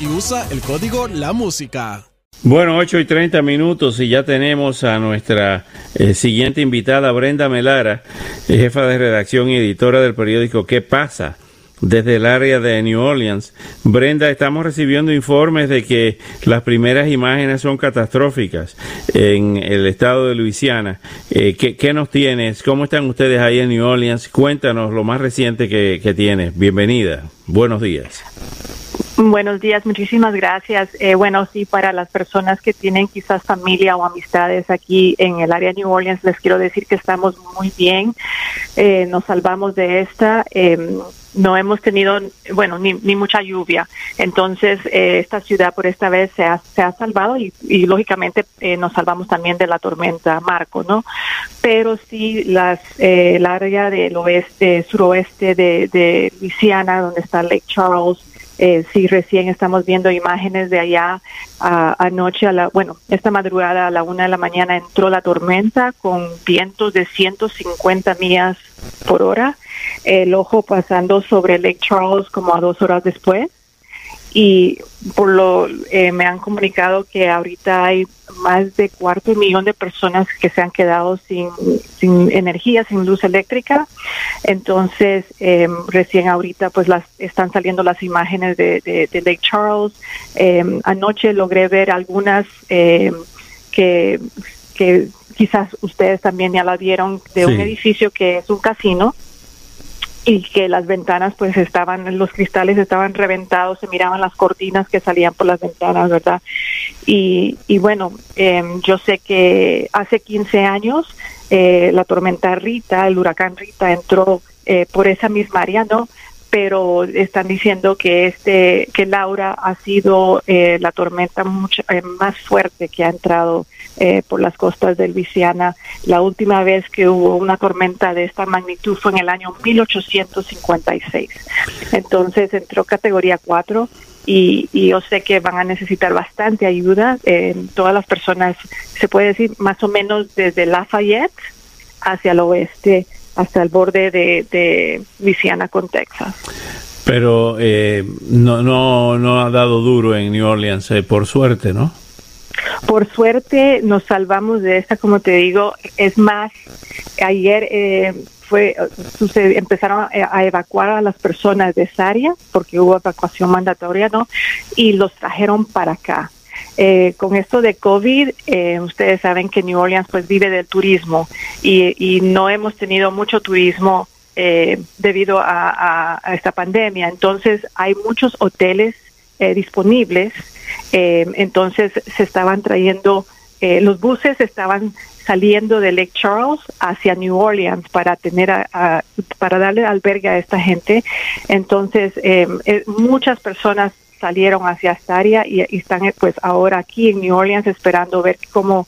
Y usa el código La Música. Bueno, 8 y 30 minutos y ya tenemos a nuestra eh, siguiente invitada, Brenda Melara, jefa de redacción y editora del periódico ¿Qué pasa? desde el área de New Orleans. Brenda, estamos recibiendo informes de que las primeras imágenes son catastróficas en el estado de Luisiana. Eh, ¿qué, ¿qué, nos tienes? ¿Cómo están ustedes ahí en New Orleans? Cuéntanos lo más reciente que, que tienes. Bienvenida. Buenos días. Buenos días, muchísimas gracias. Eh, bueno, sí, para las personas que tienen quizás familia o amistades aquí en el área de New Orleans, les quiero decir que estamos muy bien. Eh, nos salvamos de esta. Eh, no hemos tenido, bueno, ni, ni mucha lluvia. Entonces, eh, esta ciudad por esta vez se ha, se ha salvado y, y lógicamente eh, nos salvamos también de la tormenta Marco, ¿no? Pero sí, las, eh, el área del oeste, suroeste de, de Luisiana, donde está Lake Charles, eh, sí, recién estamos viendo imágenes de allá a, anoche, a la, bueno, esta madrugada a la una de la mañana entró la tormenta con vientos de 150 millas por hora, el ojo pasando sobre Lake Charles como a dos horas después y por lo eh, me han comunicado que ahorita hay más de cuarto millón de personas que se han quedado sin, sin energía, sin luz eléctrica. Entonces, eh, recién ahorita pues las están saliendo las imágenes de, de, de Lake Charles. Eh, anoche logré ver algunas que, que quizás ustedes también ya la vieron de sí. un edificio que es un casino y que las ventanas pues estaban, los cristales estaban reventados, se miraban las cortinas que salían por las ventanas, ¿verdad? Y, y bueno, eh, yo sé que hace 15 años eh, la tormenta Rita, el huracán Rita entró eh, por esa misma área, ¿no? Pero están diciendo que este que Laura ha sido eh, la tormenta mucho, eh, más fuerte que ha entrado eh, por las costas de Luisiana. La última vez que hubo una tormenta de esta magnitud fue en el año 1856. Entonces entró categoría 4 y, y, yo sé que van a necesitar bastante ayuda. todas las personas, se puede decir, más o menos desde Lafayette hacia el oeste hasta el borde de, de Luisiana con Texas. Pero eh, no, no, no ha dado duro en New Orleans, eh, por suerte, ¿no? Por suerte nos salvamos de esta, como te digo. Es más, ayer eh, fue sucede, empezaron a, a, evacuar a las personas de esa área porque hubo evacuación mandatoria, ¿no? Y los trajeron para acá. Eh, con esto de COVID, eh, ustedes saben que New Orleans pues vive del turismo y, y no hemos tenido mucho turismo eh, debido a, esta pandemia. Entonces hay muchos hoteles eh, disponibles, eh, entonces se estaban trayendo, los buses estaban saliendo de Lake Charles hacia New Orleans para tener a, para darle albergue a esta gente. Entonces muchas personas salieron hacia esta área y, y, están pues ahora aquí en New Orleans esperando ver cómo,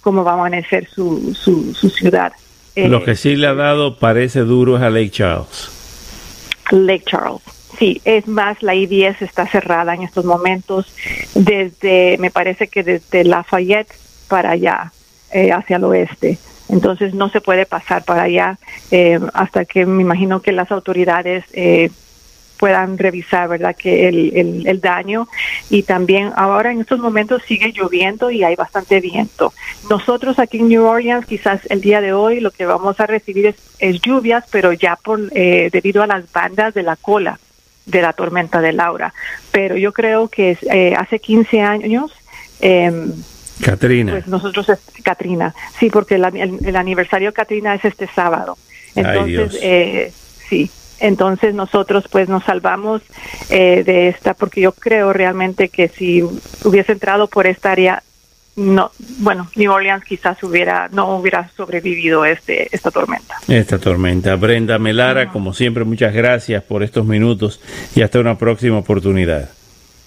cómo va a amanecer su, su, su ciudad. Lo eh, que sí le ha dado parece duro es a Lake Charles. Lake Charles. Sí, es más, la I-10 está cerrada en estos momentos desde, me parece que desde Lafayette para allá. eh, hacia el oeste. Entonces no se puede pasar para allá eh, hasta que me imagino que las autoridades eh, puedan revisar, ¿verdad?, que el, el, daño. Y también ahora en estos momentos sigue lloviendo y hay bastante viento. Nosotros aquí en New Orleans, quizás el día de hoy lo que vamos a recibir es, lluvias, pero ya por eh, debido a las bandas de la cola de la tormenta de Laura. Pero yo creo que eh, hace 15 años... Eh, Katrina. Pues nosotros, Katrina, sí, porque el, el, aniversario de Katrina es este sábado. Entonces, eh, sí, entonces nosotros pues nos salvamos eh, de esta porque yo creo realmente que si hubiese entrado por esta área no bueno New Orleans quizás hubiera no hubiera sobrevivido este esta tormenta. Esta tormenta. Brenda Melara como siempre muchas gracias por estos minutos y hasta una próxima oportunidad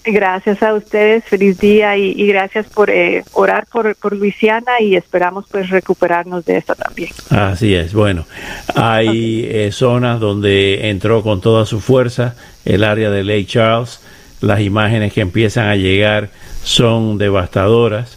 Gracias a ustedes, feliz día y, gracias por eh, orar por, por, Luisiana y esperamos pues recuperarnos de esta también. Así es, bueno, hay eh, zonas donde entró con toda su fuerza el área de Lake Charles, las imágenes que empiezan a llegar son devastadoras.